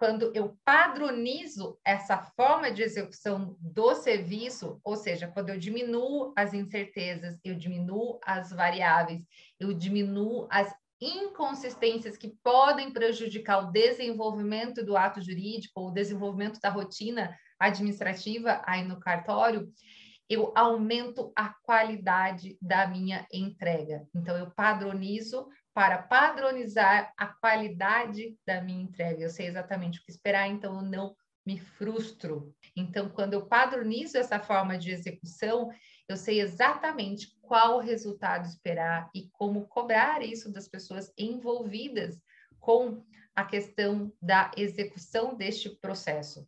quando eu padronizo essa forma de execução do serviço, ou seja, quando eu diminuo as incertezas, eu diminuo as variáveis, eu diminuo as inconsistências que podem prejudicar o desenvolvimento do ato jurídico, o desenvolvimento da rotina administrativa aí no cartório, eu aumento a qualidade da minha entrega. Então, eu padronizo para padronizar a qualidade da minha entrega. Eu sei exatamente o que esperar, então eu não me frustro. Então, quando eu padronizo essa forma de execução, eu sei exatamente qual resultado esperar e como cobrar isso das pessoas envolvidas com a questão da execução deste processo.